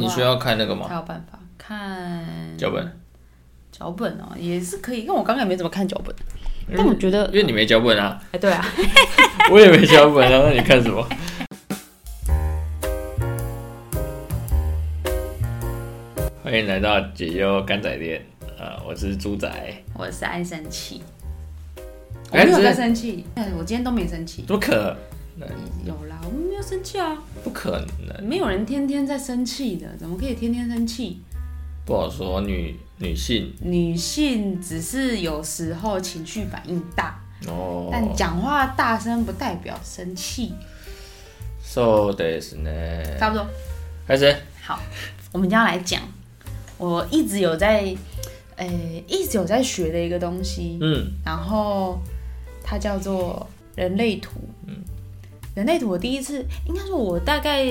话，你需要看那个吗？才有办法看脚本？脚本哦，也是可以，因为我刚刚也没怎么看脚本，但我觉得因，为你没脚本啊，哎，对啊，我也没脚本啊，那你看什么？欢迎来到解忧干仔店，呃，我是猪仔，我是爱生气，我没有在生气，哎，我今天都没生气，怎么可能？有啦，我们没有生气啊，不可能，没有人天天在生气的，怎么可以天天生气？不好说。女女性女性只是有时候情绪反应大，哦，但讲话大声不代表生气，そうですね。差不多。开始。好，我们今天要来讲，我一直有在，诶、一直有在学的一个东西，嗯然后它叫做人类图。嗯， 人类图我第一次，应该说我大概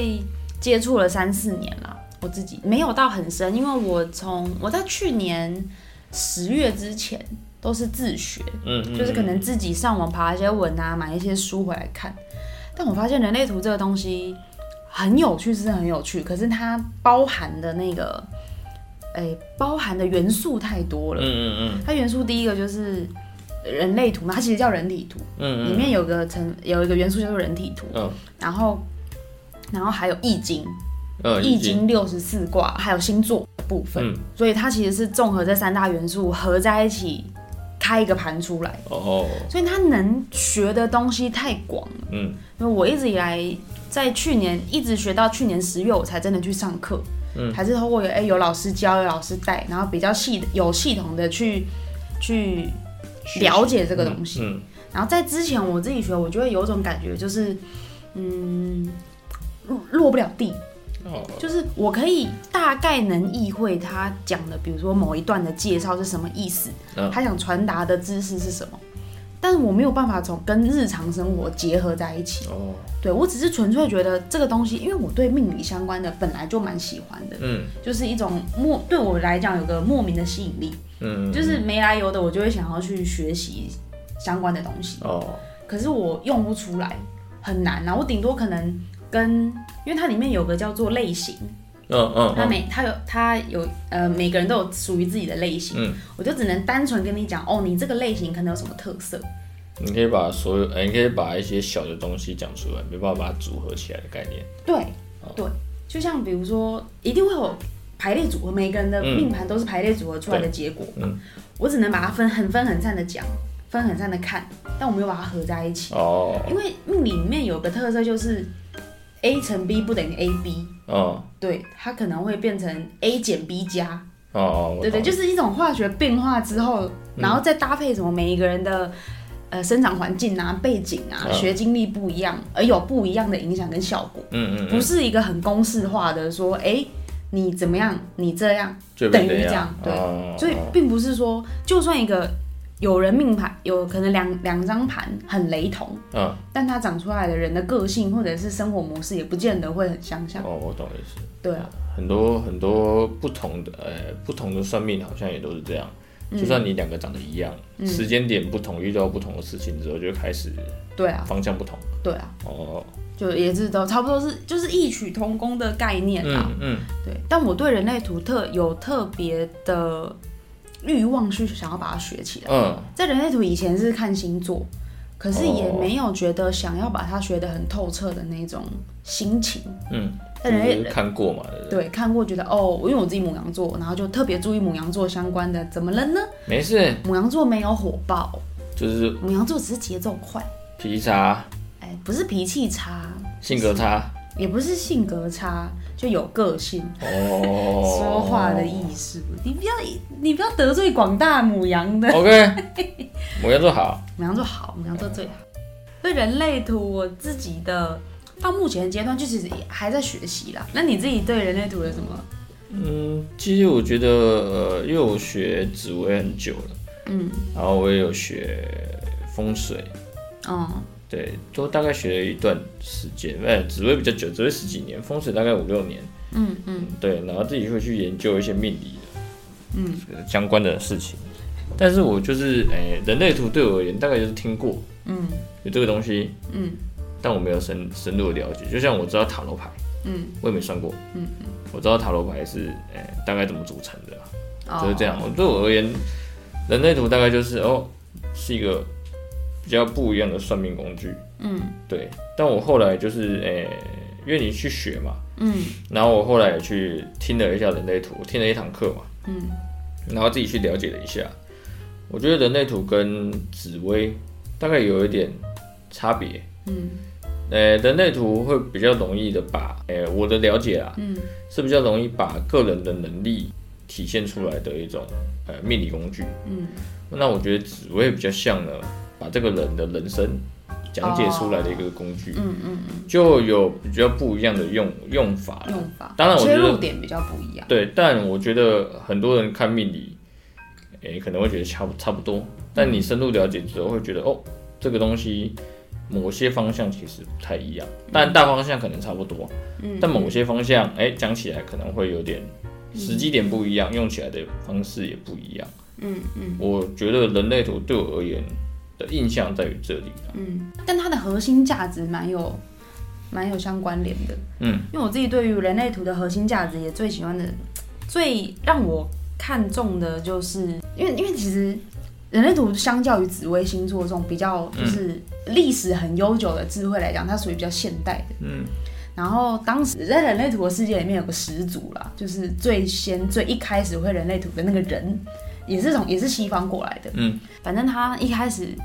接触了三四年了，我自己没有到很深，因为我从我在去年十月之前都是自学，嗯嗯，就是可能自己上网爬一些文啊，买一些书回来看。但我发现人类图这个东西很有趣，是很有趣，可是它包含的那个，诶、包含的元素太多了。嗯嗯嗯它元素第一个就是人类图嘛，它其实叫人体图，嗯嗯。里面有个成有一个元素叫做人体图，嗯。然后然后还有易经，嗯，易经。六十四卦，还有星座的部分，嗯。所以它其实是综合这三大元素合在一起开一个盘出来。哦，所以它能学的东西太广了。嗯。因为我一直以来在去年一直学到去年十月，我才真的去上课，嗯。还是通过有哎、有老师教，有老师带，然后比较系有系统的去去了解这个东西。嗯。然后在之前我自己学，我就会有一种感觉，就是嗯落落不了地，哦，就是我可以大概能意会他讲的，比如说某一段的介绍是什么意思，嗯。他想传达的知识是什么，但是我没有办法从跟日常生活结合在一起。哦，对我只是纯粹觉得这个东西，因为我对命理相关的本来就蛮喜欢的，嗯就是一种莫对我来讲有个莫名的吸引力，嗯，就是没来由的我就会想要去学习相关的东西。哦，可是我用不出来，很难啊。我顶多可能跟，因为它里面有个叫做类型，嗯嗯他每他有他有呃每个人都有属于自己的类型，嗯，我就只能单纯跟你讲哦，你这个类型可能有什么特色，你可以把所有，哎，你可以把一些小的东西讲出来，没办法把它组合起来的概念。对哦。对，就像比如说一定会有排列组合，每个人的嗯。命盘都是排列组合出来的结果，嗯。我只能把它分很分很散的讲，分很散的看，但我没有把它合在一起，哦。因为命理里面有个特色就是 A 乘 B 不等于 AB。哦。对，它可能会变成 A 减 B 加，哦哦，对对，就是一种化学变化之后，然后再搭配什么每一个人的呃生长环境啊、背景啊、嗯学经历不一样，而有不一样的影响跟效果，嗯嗯嗯，不是一个很公式化的说，哎，你怎么样，你这样，就等于这样对哦所以并不是说，就算一个有人命盘有可能两两张盘很雷同，嗯。但它长出来的人的个性或者是生活模式也不见得会很相像，哦，我懂意思。对啊，很多很多不同的呃不同的算命好像也都是这样，就算你两个长得一样，时间点不同，遇到不同的事情之后，就开始对啊，方向不同。对啊。哦，就也是都差不多是就是异曲同工的概念啦。嗯嗯。对，但我对人类图特有特别的欲望去想要把它学起来。嗯在人类图以前是看星座，可是也哦没有觉得想要把它学得很透彻的那种心情。嗯，但人类看过嘛？对看过觉得哦，因为我自己母羊座，然后就特别注意母羊座相关的。怎么了呢？没事，母羊座没有火爆，就是母羊座只是节奏快，脾气差、哎，不是脾气差，性格差。也不是性格差，就有个性。哦，说话的艺术，你不要你不要得罪广大母羊的，OK，母羊座好。母羊座好，母羊座最好。对人类图，我自己的到目前阶段就其实也还在学习啦。那你自己对人类图有什么？嗯，其实我觉得，呃，因为我学紫薇很久了，嗯然后我也有学风水，嗯对，都大概学了一段时间。哎，紫薇比较久，紫薇十几年，风水大概五六年。嗯嗯对，然后自己会去研究一些命理的嗯相关的事情。但是我就是，哎、人类图对我而言，大概就是听过嗯有这个东西，嗯但我没有深深入的了解。就像我知道塔罗牌，嗯，我也没算过，嗯嗯，我知道塔罗牌是，哎，大概怎么组成的，就是这样。对我而言，人类图大概就是哦，是一个比较不一样的算命工具，嗯，对。但我后来就是，诶，因为你去学嘛，嗯，然后我后来也去听了一下人类图，听了一堂课嘛，嗯，然后自己去了解了一下，我觉得人类图跟紫薇大概有一点差别，嗯。呃，人类图会比较容易的把，呃，我的了解啊，嗯，是比较容易把个人的能力体现出来的一种，呃，命理工具，嗯，那我觉得紫薇比较像呢，把这个人的人生讲解出来的一个工具，嗯嗯嗯，就有比较不一样的用用法，用法，当然我觉得点比较不一样，对，但我觉得很多人看命理，诶，可能会觉得差差不多，但你深入了解之后会觉得，哦，这个东西。某些方向其实不太一样，但大方向可能差不多。嗯，但某些方向，哎，讲起来可能会有点时机点不一样，用起来的方式也不一样。嗯嗯，我觉得人类图对我而言的印象在于这里。嗯，但它的核心价值蛮有蛮有相关联的。嗯，因为我自己对于人类图的核心价值也最喜欢的，最让我看重的就是，因为因为其实。人类图相较于紫微星座这种比较就是历史很悠久的智慧来讲，它属于比较现代的。嗯。然后当时在人类图的世界里面有个始祖啦，就是最先最一开始会人类图的那个人，也是从也是西方过来的。嗯。反正他一开始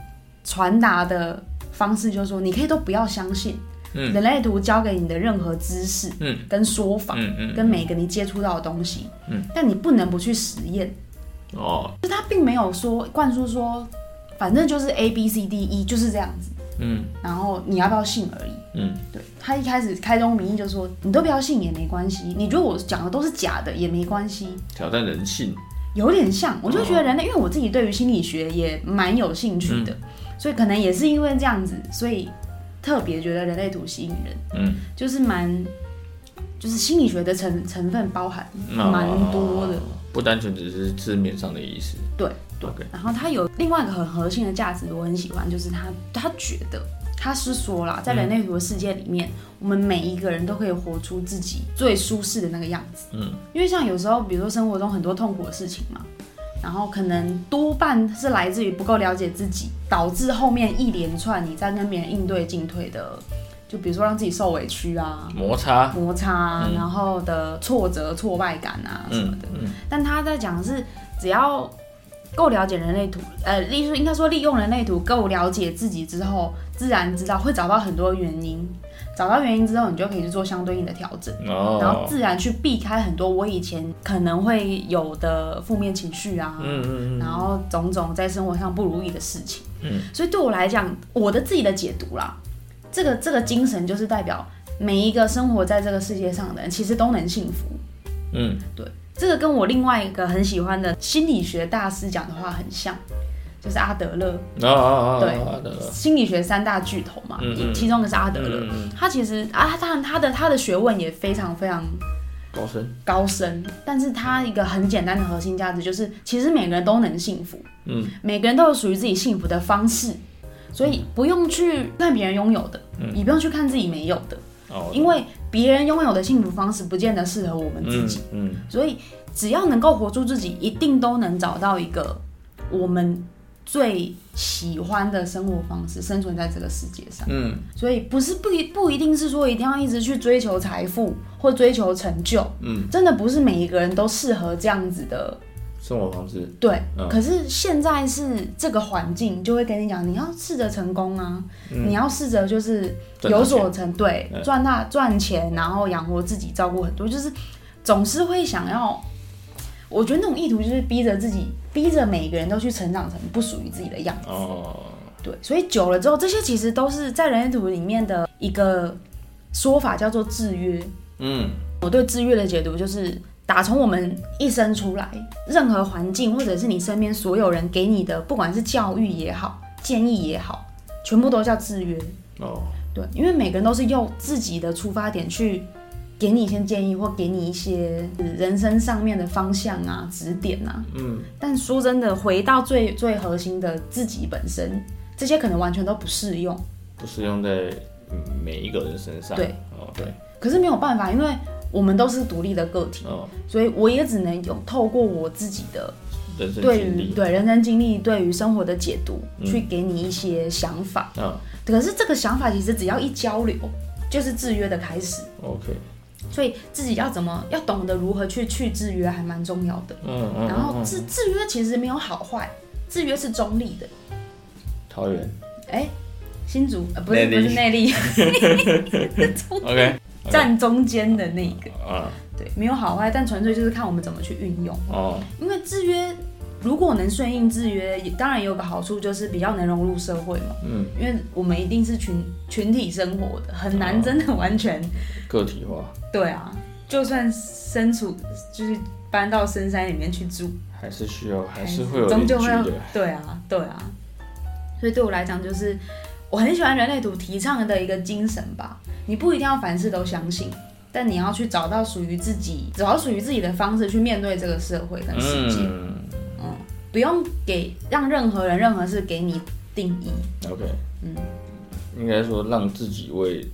传达的方式就是说，你可以都不要相信人类图教给你的任何知识，嗯，跟说法，嗯嗯，跟每个你接触到的东西，嗯，但你不能不去实验。哦，就他并没有说灌输说，反正就是 A B C D E 就是这样子，嗯，然后你要不要信而已，嗯，对他一开始开宗明义就说，你都不要信也没关系，你觉得我讲的都是假的也没关系，挑战人性，有点像，我就觉得人类，因为我自己对于心理学也蛮有兴趣的，所以可能也是因为这样子，所以特别觉得人类图吸引人，嗯，就是蛮，就是心理学的成成分包含蛮多的。不单纯只是字面上的意思，对对。然后它有另外一个很核心的价值，我很喜欢，就是他他觉得他是说啦，在人类图的世界里面，我们每一个人都可以活出自己最舒适的那个样子。嗯，因为像有时候，比如说生活中很多痛苦的事情嘛，然后可能多半是来自于不够了解自己，导致后面一连串你在跟别人应对进退的。就比如说让自己受委屈啊，摩擦摩擦，然后的挫折挫败感啊什么的。嗯但他在讲的是，只要够了解人类图，呃，例如应该说利用人类图够了解自己之后，自然知道会找到很多原因，找到原因之后，你就可以去做相对应的调整，然后自然去避开很多我以前可能会有的负面情绪啊，然后种种在生活上不如意的事情。嗯，所以对我来讲，我的自己的解读啦。这个这个精神就是代表每一个生活在这个世界上的人，其实都能幸福。嗯，对，这个跟我另外一个很喜欢的心理学大师讲的话很像，就是阿德勒。啊啊啊！对，心理学三大巨头嘛，其中一个是阿德勒。他其实啊，当然他的他的学问也非常非常高深高深，但是他一个很简单的核心价值就是，其实每个人都能幸福。嗯，每个人都有属于自己幸福的方式。所以不用去看别人拥有的，你不用去看自己没有的，因为别人拥有的幸福方式不见得适合我们自己。嗯，所以只要能够活出自己，一定都能找到一个我们最喜欢的生活方式，生存在这个世界上。嗯，所以不是不一不一定是说一定要一直去追求财富或追求成就。嗯，真的不是每一个人都适合这样子的。生活方式对，可是现在是这个环境，就会跟你讲，你要试着成功啊，你要试着就是有所成，对，赚大赚钱，然后养活自己，照顾很多，就是总是会想要，我觉得那种意图就是逼着自己，逼着每个人都去成长成不属于自己的样子。哦，对，所以久了之后，这些其实都是在人类图里面的一个说法，叫做制约。嗯，我对制约的解读就是。打从我们一生出来，任何环境或者是你身边所有人给你的，不管是教育也好，建议也好，全部都叫制约。哦，对，因为每个人都是用自己的出发点去给你一些建议，或给你一些人生上面的方向啊、指点啊。嗯。但说真的，回到最最核心的自己本身，这些可能完全都不适用。不适用在每一个人身上。对，哦，对。可是没有办法，因为我们都是独立的个体，所以我也只能有透过我自己的对于对人生经历，对于生活的解读，去给你一些想法。嗯，可是这个想法其实只要一交流，就是制约的开始。OK。所以自己要怎么要懂得如何去去制约，还蛮重要的。嗯嗯。然后制制约其实没有好坏，制约是中立的。桃园。哎，新竹呃不是不是内力。OK。站中间的那个。啊。对，没有好坏，但纯粹就是看我们怎么去运用。哦。因为制约，如果能顺应制约，也当然有个好处就是比较能融入社会嘛。嗯。因为我们一定是群群体生活的，很难真的完全个体化。对啊，就算身处就是搬到深山里面去住，还是需要，还是会有终究会对啊，对啊。所以对我来讲，就是我很喜欢人类图提倡的一个精神吧。你不一定要凡事都相信，但你要去找到属于自己，找到属于自己的方式去面对这个社会跟世界。嗯，不用给让任何人、任何事给你定义。OK，嗯，应该说让自己为。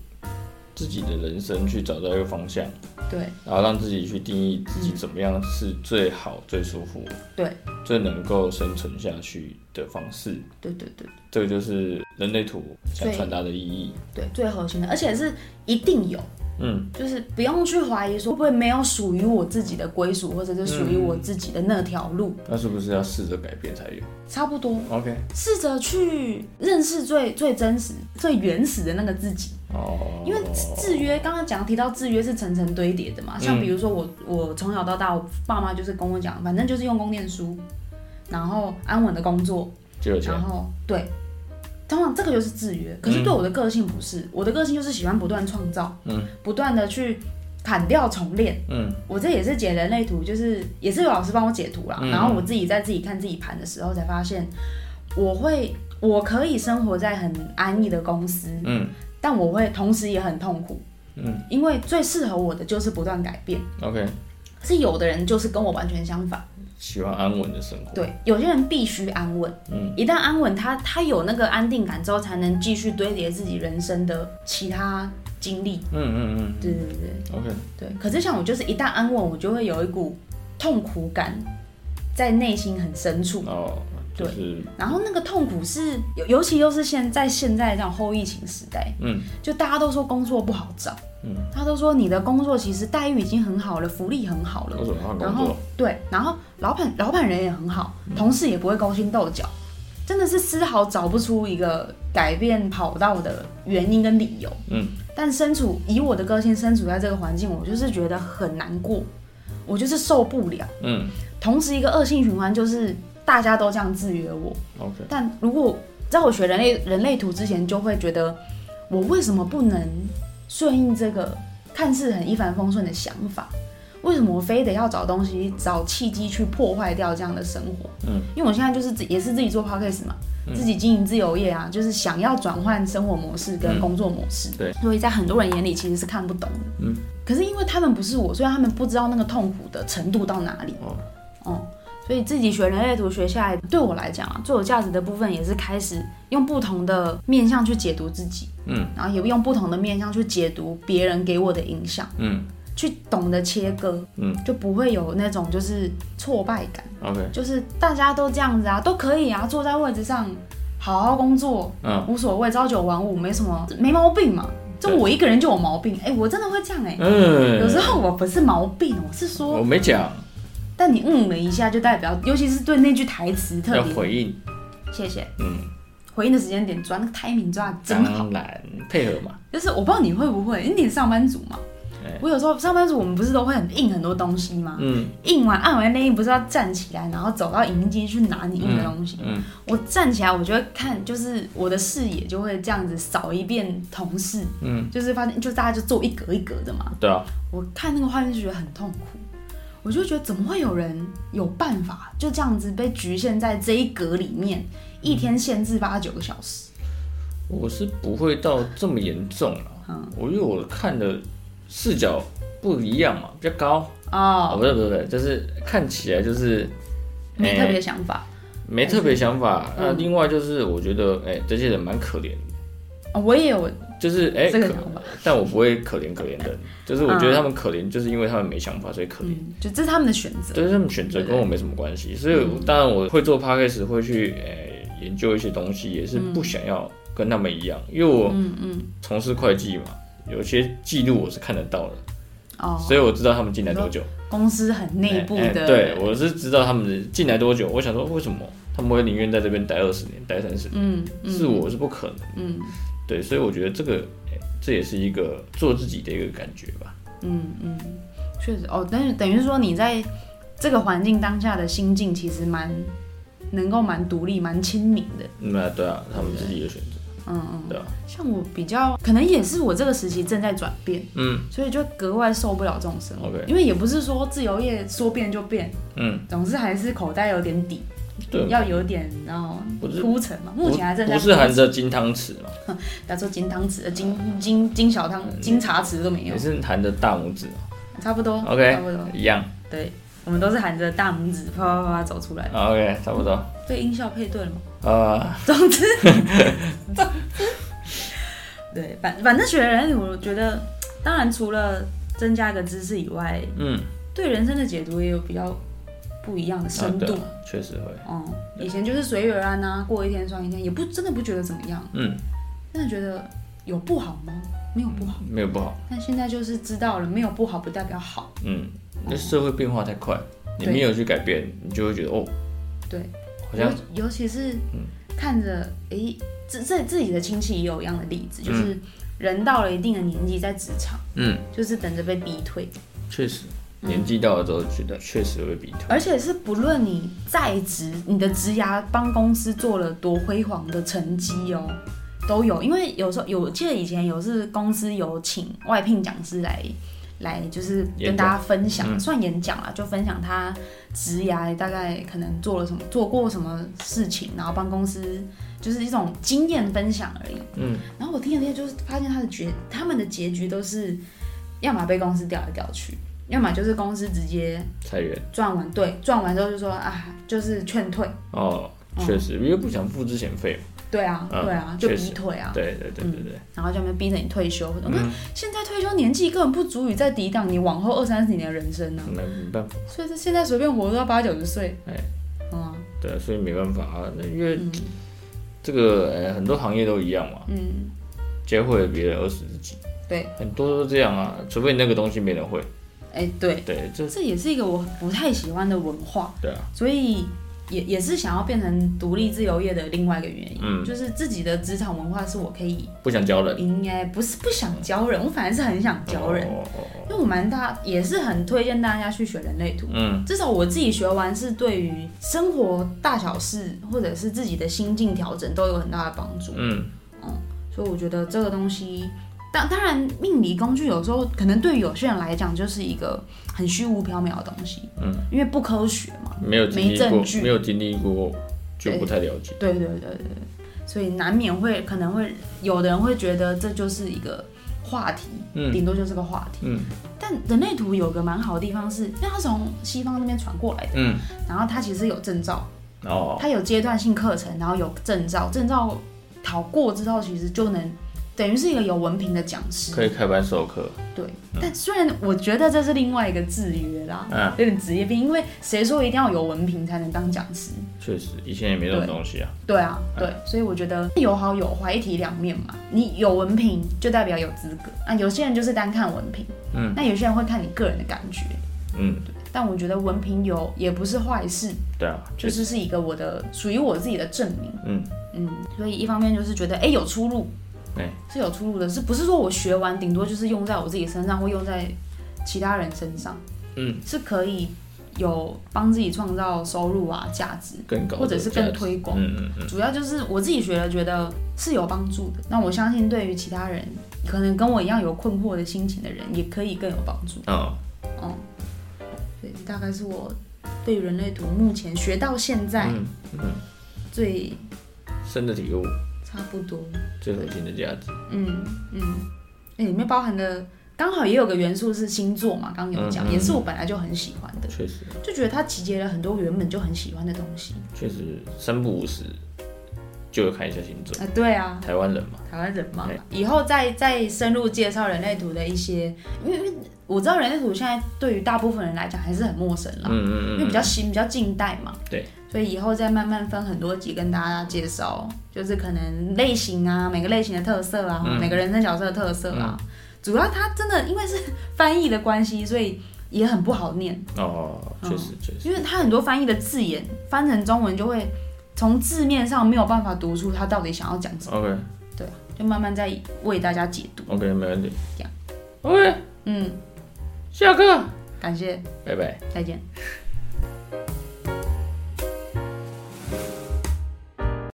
自己的人生去找到一个方向，对，然后让自己去定义自己怎么样是最好、最舒服，对，最能够生存下去的方式。对对对，这个就是人类图想传达的意义。对，最核心的，而且是一定有。嗯，就是不用去怀疑说会不会没有属于我自己的归属，或者是属于我自己的那条路。那是不是要试着改变才有？差不多。OK，试着去认识最最真实、最原始的那个自己。哦。因为制约，刚刚讲提到制约是层层堆叠的嘛。像比如说我，我从小到大，我爸妈就是跟我讲，反正就是用功念书，然后安稳的工作，然后对。通常这个就是制约，可是对我的个性不是，我的个性就是喜欢不断创造，嗯，不断的去砍掉重练，嗯，我这也是解人类图，就是也是有老师帮我解图啦，然后我自己在自己看自己盘的时候才发现，我会我可以生活在很安逸的公司，嗯，但我会同时也很痛苦，嗯，因为最适合我的就是不断改变，OK，是有的人就是跟我完全相反。喜欢安稳的生活。对，有些人必须安稳。嗯，一旦安稳，他他有那个安定感之后，才能继续堆叠自己人生的其他经历。嗯嗯嗯，对对对。OK。对，可是像我就是一旦安稳，我就会有一股痛苦感在内心很深处。哦，对。然后那个痛苦是，尤尤其又是现在现在这样后疫情时代，嗯，就大家都说工作不好找。嗯，他都说你的工作其实待遇已经很好了，福利很好了。然后对，然后老板老板人也很好，同事也不会勾心斗角，真的是丝毫找不出一个改变跑道的原因跟理由。嗯，但身处以我的个性身处在这个环境，我就是觉得很难过，我就是受不了。嗯，同时一个恶性循环就是大家都这样制约我。OK，但如果在我学人类人类图之前，就会觉得我为什么不能？顺应这个看似很一帆风顺的想法，为什么我非得要找东西、找契机去破坏掉这样的生活？嗯，因为我现在就是自也是自己做 podcast 嘛，自己经营自由业啊，就是想要转换生活模式跟工作模式。对，所以在很多人眼里其实是看不懂的。嗯，可是因为他们不是我，所以他们不知道那个痛苦的程度到哪里。哦，哦。所以自己学人类图学下来，对我来讲啊，最有价值的部分也是开始用不同的面向去解读自己，嗯，然后也用不同的面向去解读别人给我的影响，嗯，去懂得切割，嗯，就不会有那种就是挫败感，OK，就是大家都这样子啊，都可以啊，坐在位置上好好工作，嗯，无所谓，朝九晚五没什么，没毛病嘛，就我一个人就有毛病，哎，我真的会这样哎，嗯，有时候我不是毛病，我是说我没讲。但你嗯了一下，就代表，尤其是对那句台词特别回应。谢谢。嗯，回应的时间点抓那个 timing 抓的真好。当然配合嘛。就是我不知道你会不会，因为你是上班族嘛。我有时候上班族，我们不是都会很印很多东西吗？嗯。印完按完那印，不是要站起来，然后走到影印机去拿你印的东西。嗯。我站起来，我就会看，就是我的视野就会这样子扫一遍同事。嗯。就是发现，就大家就坐一格一格的嘛。对啊。我看那个画面就觉得很痛苦。我就觉得怎么会有人有办法就这样子被局限在这一格里面，一天限制八九个小时？我是不会到这么严重了。嗯，我因为我看的视角不一样嘛，比较高哦。不对不对不是，就是看起来就是没特别想法，没特别想法。那另外就是我觉得，哎，这些人蛮可怜的。哦，我也有，就是哎，这个想法。但我不会可怜可怜的，就是我觉得他们可怜，就是因为他们没想法，所以可怜，就这是他们的选择，对，他们选择跟我没什么关系。所以当然我会做 podcast，会去诶研究一些东西，也是不想要跟他们一样，因为我嗯嗯。从事会计嘛，有些记录我是看得到的。哦，所以我知道他们进来多久，公司很内部的。对，我是知道他们进来多久。我想说，为什么？他们会宁愿在这边待二十年、待三十年？嗯，是我是不可能。嗯，对，所以我觉得这个，这也是一个做自己的一个感觉吧。嗯嗯，确实哦，但是等于说你在这个环境当下的心境，其实蛮能够蛮独立、蛮亲民的。嗯，对啊，他们自己的选择。嗯嗯，对啊，像我比较可能也是我这个时期正在转变，嗯，所以就格外受不了这种生活。因为也不是说自由业说变就变，嗯，总是还是口袋有点底，对，要有点然后铺陈嘛。目前还正在不是含着金汤匙嘛？要说金汤匙，金金金小汤金茶匙都没有，也是含着大拇指差不多，OK，差不多一样，对。我们都是含着大拇指啪啪啪走出来。OK，差不多。对音效配对了吗？啊。总之，总之，对，反反正学人，我觉得，当然除了增加一个知识以外，嗯，对人生的解读也有比较不一样的深度。确实会。嗯，以前就是随遇而安呐，过一天算一天，也不真的不觉得怎么样。嗯。真的觉得有不好吗？没有不好。没有不好。但现在就是知道了，没有不好不代表好。嗯。那社会变化太快，你没有去改变，你就会觉得哦，对，好像尤其是看着哎，自自自己的亲戚也有一样的例子，就是人到了一定的年纪在职场，嗯，就是等着被逼退。确实，年纪到了之后，觉得确实会比退。而且是不论你在职，你的职涯帮公司做了多辉煌的成绩哦，都有。因为有时候有记得以前有是公司有请外聘讲师来。来就是跟大家分享，算演讲啊，就分享他职涯大概可能做了什么，做过什么事情，然后帮公司就是一种经验分享而已。嗯，然后我听了听，就是发现他的结，他们的结局都是要么被公司调来调去，要么就是公司直接裁员，赚完对赚完之后就说啊，就是劝退。哦，确实，因为不想付之前费嘛。对啊，对啊，就逼退啊，对对对对对，然后就没逼着你退休。我看现在退休年纪根本不足以再抵挡你往后二三十年的人生呢。没办法，所以说现在随便活都要八九十岁。哎，嗯，对，所以没办法啊，因为这个哎很多行业都一样嘛，嗯，教会了别人而死自己，对，很多都这样啊，除非你那个东西没人会。哎，对对，这这也是一个我不太喜欢的文化。对啊，所以。也也是想要变成独立自由业的另外一个原因，嗯，就是自己的职场文化是我可以不想教人，应该不是不想教人，我反而是很想教人，因为我蛮大也是很推荐大家去学人类图，嗯，至少我自己学完是对于生活大小事或者是自己的心境调整都有很大的帮助，嗯，嗯，所以我觉得这个东西。当当然，命理工具有时候可能对于有些人来讲就是一个很虚无缥缈的东西，嗯，因为不科学嘛，没有没证据，没有经历过就不太了解。对对对对对，所以难免会可能会有的人会觉得这就是一个话题，嗯，顶多就是个话题，嗯。但人类图有个蛮好的地方是，因为它从西方那边传过来的，嗯，然后它其实有证照，哦，它有阶段性课程，然后有证照，证照考过之后其实就能。等于是一个有文凭的讲师，可以开班授课。对，但虽然我觉得这是另外一个制约啦，嗯，有点职业病，因为谁说一定要有文凭才能当讲师？确实，以前也没这种东西啊。对啊，对，所以我觉得有好有坏，一体两面嘛。你有文凭就代表有资格啊，有些人就是单看文凭，嗯，那有些人会看你个人的感觉，嗯，对。但我觉得文凭有也不是坏事，对啊，就是是一个我的属于我自己的证明，嗯嗯。所以一方面就是觉得哎有出路。是有出路的，是不是说我学完顶多就是用在我自己身上，或用在其他人身上？嗯，是可以有帮自己创造收入啊，价值更高，或者是更推广。嗯嗯嗯。主要就是我自己学了，觉得是有帮助的。那我相信对于其他人，可能跟我一样有困惑的心情的人，也可以更有帮助。哦哦，对，大概是我对人类图目前学到现在嗯最深的体悟。差不多，最核心的价值。嗯嗯，哎，里面包含的刚好也有个元素是星座嘛，刚刚有讲，也是我本来就很喜欢的。确实，就觉得它集结了很多原本就很喜欢的东西。确实，三不五时就有看一下星座。啊，对啊，台湾人嘛，台湾人嘛，以后再再深入介绍人类图的一些，因为因为我知道人类图现在对于大部分人来讲还是很陌生啦，嗯嗯嗯，因为比较新比较近代嘛，对，所以以后再慢慢分很多集跟大家介绍，就是可能类型啊，每个类型的特色啊，每个人生角色的特色啊，主要它真的因为是翻译的关系，所以也很不好念。哦，确实确实，因为它很多翻译的字眼翻成中文就会。从字面上没有办法读出他到底想要讲什么。OK，对，就慢慢在为大家解读。OK，没问题。这样，OK，嗯，下课，感谢，拜拜，再见。